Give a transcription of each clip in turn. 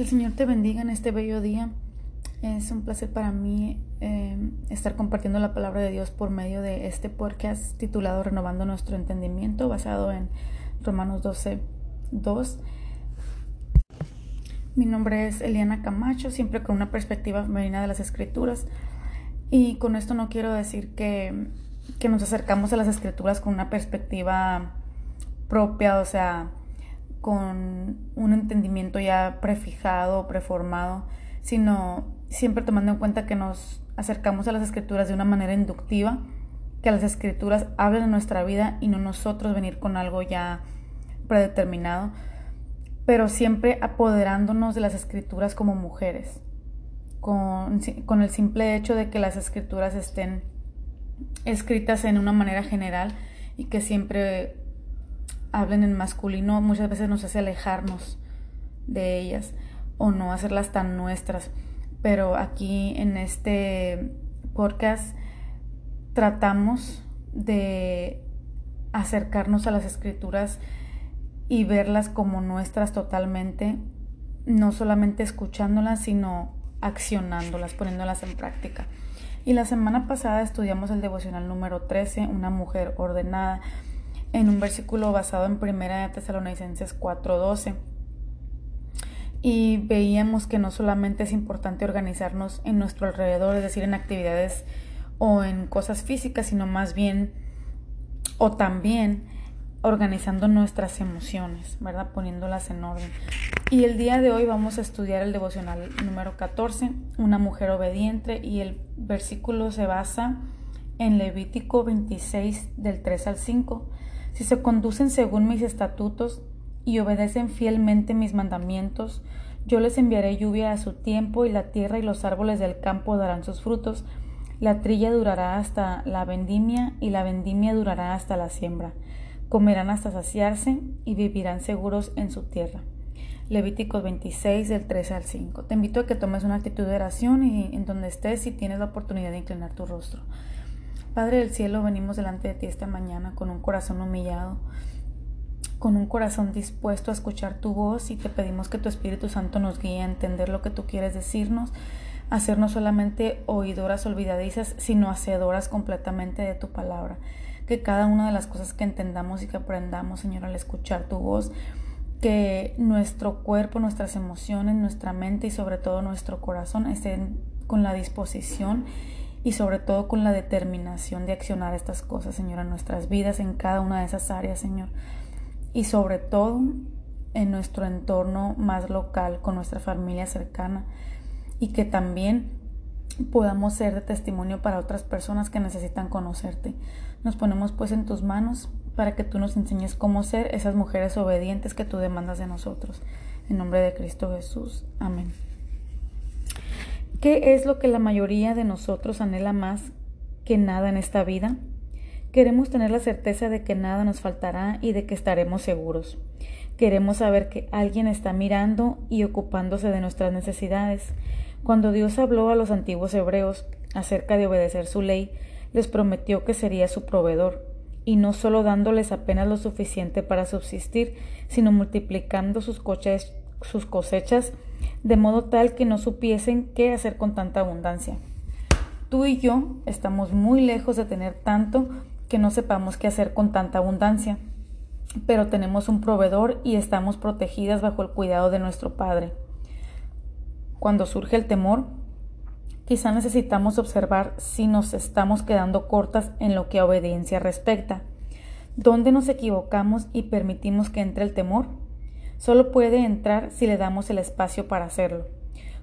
Que el Señor te bendiga en este bello día. Es un placer para mí eh, estar compartiendo la palabra de Dios por medio de este podcast titulado Renovando nuestro entendimiento, basado en Romanos 12, 2. Mi nombre es Eliana Camacho, siempre con una perspectiva femenina de las escrituras. Y con esto no quiero decir que, que nos acercamos a las escrituras con una perspectiva propia, o sea, con un entendimiento ya prefijado, preformado, sino siempre tomando en cuenta que nos acercamos a las escrituras de una manera inductiva, que las escrituras hablen de nuestra vida y no nosotros venir con algo ya predeterminado, pero siempre apoderándonos de las escrituras como mujeres, con, con el simple hecho de que las escrituras estén escritas en una manera general y que siempre hablen en masculino muchas veces nos hace alejarnos de ellas o no hacerlas tan nuestras. Pero aquí en este podcast tratamos de acercarnos a las escrituras y verlas como nuestras totalmente, no solamente escuchándolas, sino accionándolas, poniéndolas en práctica. Y la semana pasada estudiamos el devocional número 13, una mujer ordenada en un versículo basado en Primera de Tesalonicenses 4:12. Y veíamos que no solamente es importante organizarnos en nuestro alrededor, es decir, en actividades o en cosas físicas, sino más bien o también organizando nuestras emociones, ¿verdad? Poniéndolas en orden. Y el día de hoy vamos a estudiar el devocional número 14, una mujer obediente, y el versículo se basa en Levítico 26 del 3 al 5 si se conducen según mis estatutos y obedecen fielmente mis mandamientos, yo les enviaré lluvia a su tiempo y la tierra y los árboles del campo darán sus frutos. La trilla durará hasta la vendimia y la vendimia durará hasta la siembra. Comerán hasta saciarse y vivirán seguros en su tierra. Levíticos 26 del 3 al 5. Te invito a que tomes una actitud de oración y en donde estés si tienes la oportunidad de inclinar tu rostro. Padre del cielo, venimos delante de ti esta mañana con un corazón humillado, con un corazón dispuesto a escuchar tu voz y te pedimos que tu Espíritu Santo nos guíe a entender lo que tú quieres decirnos, no solamente oidoras olvidadizas, sino hacedoras completamente de tu palabra. Que cada una de las cosas que entendamos y que aprendamos, Señor, al escuchar tu voz, que nuestro cuerpo, nuestras emociones, nuestra mente y sobre todo nuestro corazón estén con la disposición y sobre todo con la determinación de accionar estas cosas, Señor, en nuestras vidas, en cada una de esas áreas, Señor. Y sobre todo en nuestro entorno más local, con nuestra familia cercana. Y que también podamos ser de testimonio para otras personas que necesitan conocerte. Nos ponemos pues en tus manos para que tú nos enseñes cómo ser esas mujeres obedientes que tú demandas de nosotros. En nombre de Cristo Jesús. Amén. ¿Qué es lo que la mayoría de nosotros anhela más que nada en esta vida? Queremos tener la certeza de que nada nos faltará y de que estaremos seguros. Queremos saber que alguien está mirando y ocupándose de nuestras necesidades. Cuando Dios habló a los antiguos hebreos acerca de obedecer su ley, les prometió que sería su proveedor, y no solo dándoles apenas lo suficiente para subsistir, sino multiplicando sus, coches, sus cosechas de modo tal que no supiesen qué hacer con tanta abundancia. Tú y yo estamos muy lejos de tener tanto que no sepamos qué hacer con tanta abundancia, pero tenemos un proveedor y estamos protegidas bajo el cuidado de nuestro Padre. Cuando surge el temor, quizá necesitamos observar si nos estamos quedando cortas en lo que a obediencia respecta. ¿Dónde nos equivocamos y permitimos que entre el temor? Solo puede entrar si le damos el espacio para hacerlo.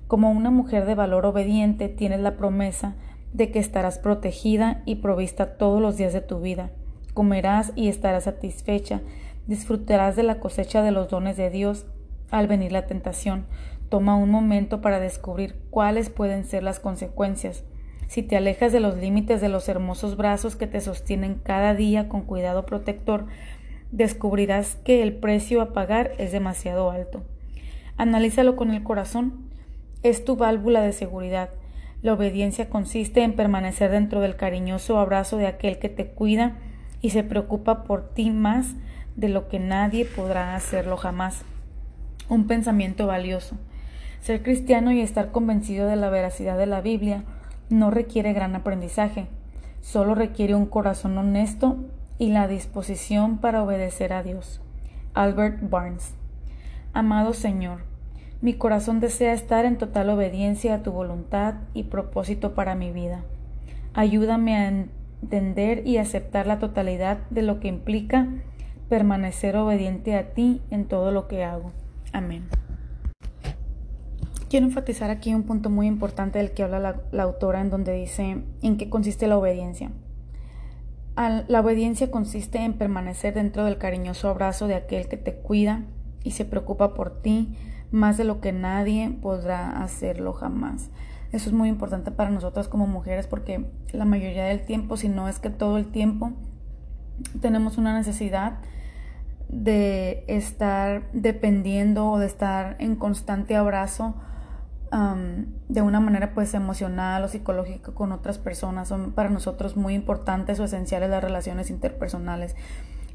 Como una mujer de valor obediente tienes la promesa de que estarás protegida y provista todos los días de tu vida. Comerás y estarás satisfecha, disfrutarás de la cosecha de los dones de Dios. Al venir la tentación, toma un momento para descubrir cuáles pueden ser las consecuencias. Si te alejas de los límites de los hermosos brazos que te sostienen cada día con cuidado protector, descubrirás que el precio a pagar es demasiado alto. Analízalo con el corazón. Es tu válvula de seguridad. La obediencia consiste en permanecer dentro del cariñoso abrazo de aquel que te cuida y se preocupa por ti más de lo que nadie podrá hacerlo jamás. Un pensamiento valioso. Ser cristiano y estar convencido de la veracidad de la Biblia no requiere gran aprendizaje, solo requiere un corazón honesto y la disposición para obedecer a Dios. Albert Barnes. Amado Señor, mi corazón desea estar en total obediencia a tu voluntad y propósito para mi vida. Ayúdame a entender y aceptar la totalidad de lo que implica permanecer obediente a ti en todo lo que hago. Amén. Quiero enfatizar aquí un punto muy importante del que habla la, autora en donde dice en qué consiste la obediencia. La obediencia consiste en permanecer dentro del cariñoso abrazo de aquel que te cuida y se preocupa por ti más de lo que nadie podrá hacerlo jamás. Eso es muy importante para nosotras como mujeres porque la mayoría del tiempo, si no es que todo el tiempo, tenemos una necesidad de estar dependiendo o de estar en constante abrazo de una manera pues emocional o psicológica con otras personas. Son para nosotros muy importantes o esenciales las relaciones interpersonales.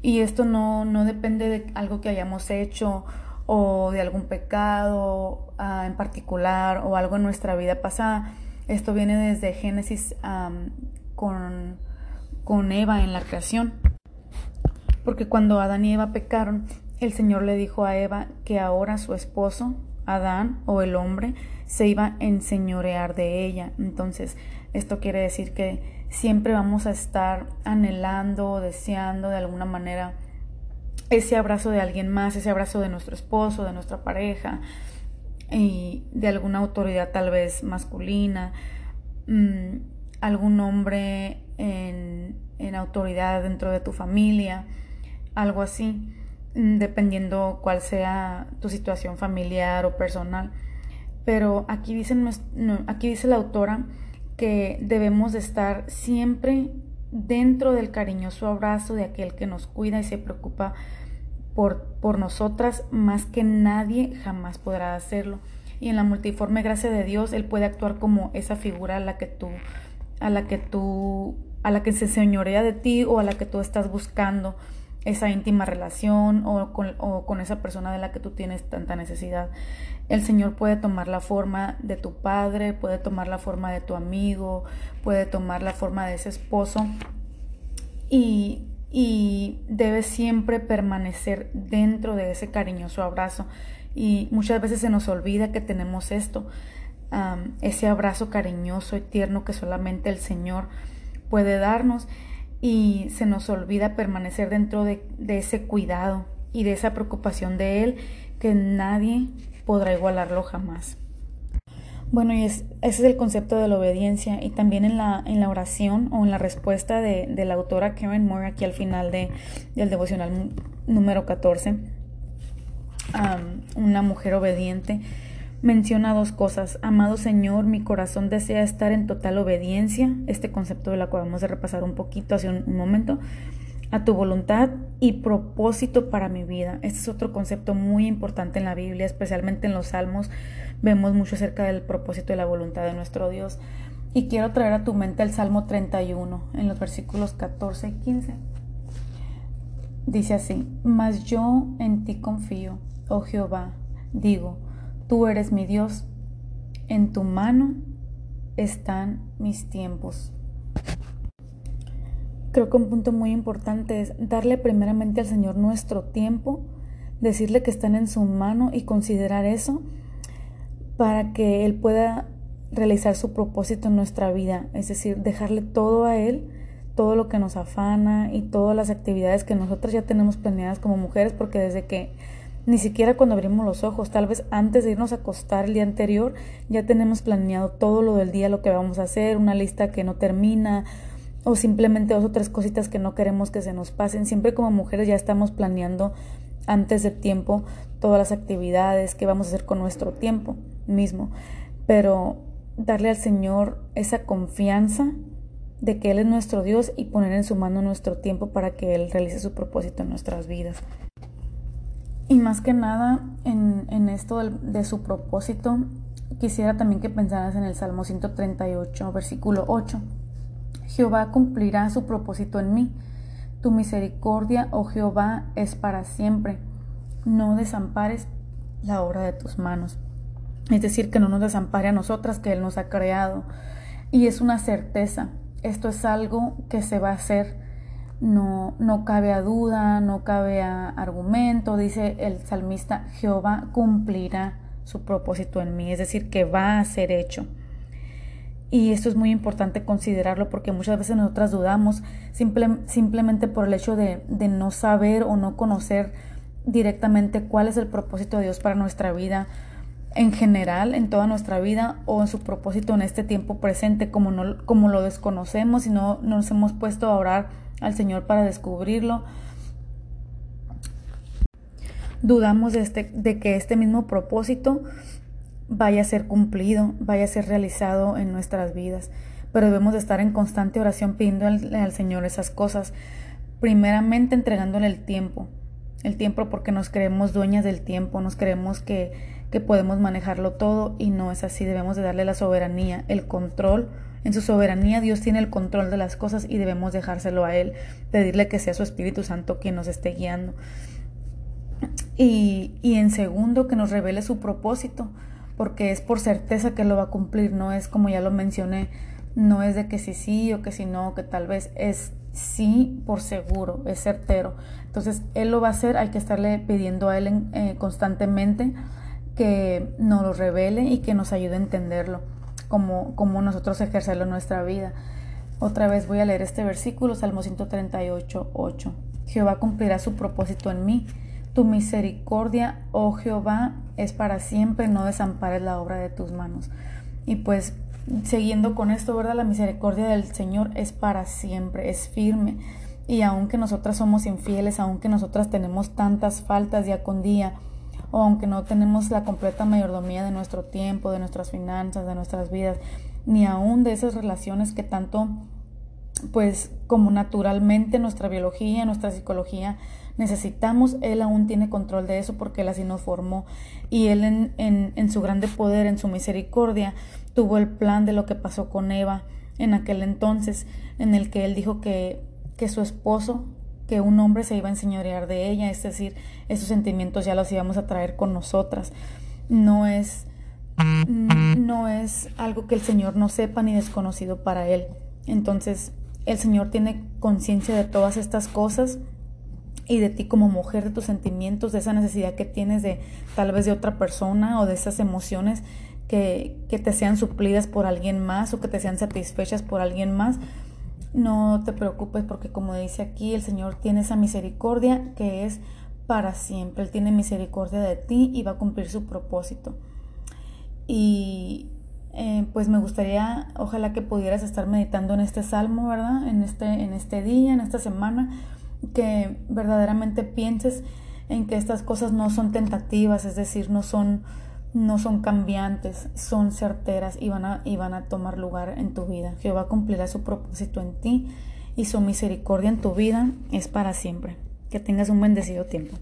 Y esto no, no depende de algo que hayamos hecho o de algún pecado ah, en particular o algo en nuestra vida pasada. Esto viene desde Génesis con, con Eva en la creación. Porque cuando Adán y Eva pecaron, el Señor le dijo a Eva que ahora su esposo, Adán o el hombre, se iba a enseñorear de ella. Entonces, esto quiere decir que siempre vamos a estar anhelando, deseando de alguna manera ese abrazo de alguien más, ese abrazo de nuestro esposo, de nuestra pareja, y de alguna autoridad tal vez masculina, mm, algún hombre en, en autoridad dentro de tu familia, algo así, mm, dependiendo cuál sea tu situación familiar o personal. Pero aquí dice, aquí dice la autora que debemos de estar siempre dentro del cariñoso abrazo de aquel que nos cuida y se preocupa por, por nosotras más que nadie jamás podrá hacerlo. Y en la multiforme gracia de Dios, Él puede actuar como esa figura a la que tú, a la que tú, a la que se señorea de ti o a la que tú estás buscando esa íntima relación o con, o con esa persona de la que tú tienes tanta necesidad. El Señor puede tomar la forma de tu padre, puede tomar la forma de tu amigo, puede tomar la forma de ese esposo y, y debe siempre permanecer dentro de ese cariñoso abrazo. Y muchas veces se nos olvida que tenemos esto, ese abrazo cariñoso y tierno que solamente el Señor puede darnos y se nos olvida permanecer dentro de, ese cuidado y de esa preocupación de Él que nadie podrá igualarlo jamás. Bueno, y ese es el concepto de la obediencia y también en la, en la oración o en la respuesta de, la autora Karen Moore aquí al final de, del devocional número 14, una mujer obediente menciona dos cosas. Amado Señor, mi corazón desea estar en total obediencia, este concepto de la que vamos a repasar un poquito hace un, momento, a tu voluntad y propósito para mi vida. Este es otro concepto muy importante en la Biblia, especialmente en los Salmos. Vemos mucho acerca del propósito y la voluntad de nuestro Dios. Y quiero traer a tu mente el Salmo 31, en los versículos 14 y 15. Dice así, mas yo en ti confío, oh Jehová, digo, Tú eres mi Dios, en tu mano están mis tiempos. Creo que un punto muy importante es darle primeramente al Señor nuestro tiempo, decirle que están en su mano y considerar eso para que Él pueda realizar su propósito en nuestra vida, es decir, dejarle todo a Él, todo lo que nos afana y todas las actividades que nosotros ya tenemos planeadas como mujeres, porque desde que ni siquiera cuando abrimos los ojos, tal vez antes de irnos a acostar el día anterior, ya tenemos planeado todo lo del día, lo que vamos a hacer, una lista que no termina o simplemente dos o tres cositas que no queremos que se nos pasen. Siempre como mujeres ya estamos planeando antes de tiempo todas las actividades que vamos a hacer con nuestro tiempo mismo. Pero darle al Señor esa confianza de que Él es nuestro Dios y poner en su mano nuestro tiempo para que Él realice su propósito en nuestras vidas. Y más que nada, en, esto de, su propósito, quisiera también que pensaras en el Salmo 138, versículo 8. Jehová cumplirá su propósito en mí. Tu misericordia, oh Jehová, es para siempre. No desampares la obra de tus manos. Es decir, que no nos desampare a nosotras, que Él nos ha creado. Y es una certeza. Esto es algo que se va a hacer. No, no cabe a duda, no cabe a argumento. Dice el salmista, Jehová cumplirá su propósito en mí. Es decir, que va a ser hecho. Y esto es muy importante considerarlo porque muchas veces nosotras dudamos simplemente por el hecho de, de no saber o no conocer directamente cuál es el propósito de Dios para nuestra vida en general, en toda nuestra vida o en su propósito en este tiempo presente, como, no, como lo desconocemos y no, nos hemos puesto a orar al Señor para descubrirlo. Dudamos de, este, de que este mismo propósito vaya a ser cumplido, vaya a ser realizado en nuestras vidas. Pero debemos de estar en constante oración pidiendo al, Señor esas cosas. Primeramente entregándole el tiempo. El tiempo porque nos creemos dueñas del tiempo, nos creemos que, que podemos manejarlo todo y no es así. Debemos de darle la soberanía, el control. En su soberanía Dios tiene el control de las cosas y debemos dejárselo a Él, pedirle que sea su Espíritu Santo quien nos esté guiando. Y, y en segundo, que nos revele su propósito porque es por certeza que lo va a cumplir, no es como ya lo mencioné, no es de que sí sí o que si no, que tal vez es sí por seguro, es certero. Entonces, Él lo va a hacer, hay que estarle pidiendo a Él eh, constantemente que nos lo revele y que nos ayude a entenderlo, como, como nosotros ejercerlo en nuestra vida. Otra vez voy a leer este versículo, Salmo 138, 8. Jehová cumplirá su propósito en mí tu misericordia, oh Jehová, es para siempre, no desampares la obra de tus manos. Y pues siguiendo con esto, ¿verdad? La misericordia del Señor es para siempre, es firme. Y aunque nosotras somos infieles, aunque nosotras tenemos tantas faltas día con día, o aunque no tenemos la completa mayordomía de nuestro tiempo, de nuestras finanzas, de nuestras vidas, ni aún de esas relaciones que tanto, pues como naturalmente nuestra biología, nuestra psicología necesitamos, Él aún tiene control de eso porque Él así nos formó y Él en, en, en su grande poder, en su misericordia, tuvo el plan de lo que pasó con Eva en aquel entonces, en el que Él dijo que, que su esposo, que un hombre se iba a enseñorear de ella, es decir, esos sentimientos ya los íbamos a traer con nosotras. No es, no es algo que el Señor no sepa ni desconocido para Él. Entonces, el Señor tiene conciencia de todas estas cosas y de ti como mujer, de tus sentimientos, de esa necesidad que tienes de tal vez de otra persona o de esas emociones que, que te sean suplidas por alguien más o que te sean satisfechas por alguien más. No te preocupes porque como dice aquí, el Señor tiene esa misericordia que es para siempre. Él tiene misericordia de ti y va a cumplir su propósito. Y eh, pues me gustaría, ojalá que pudieras estar meditando en este salmo, ¿verdad? En este, en este día, en esta semana que verdaderamente pienses en que estas cosas no son tentativas, es decir, no son, no son cambiantes, son certeras y van, a, y van a tomar lugar en tu vida. Jehová cumplirá su propósito en ti y su misericordia en tu vida es para siempre. Que tengas un bendecido tiempo.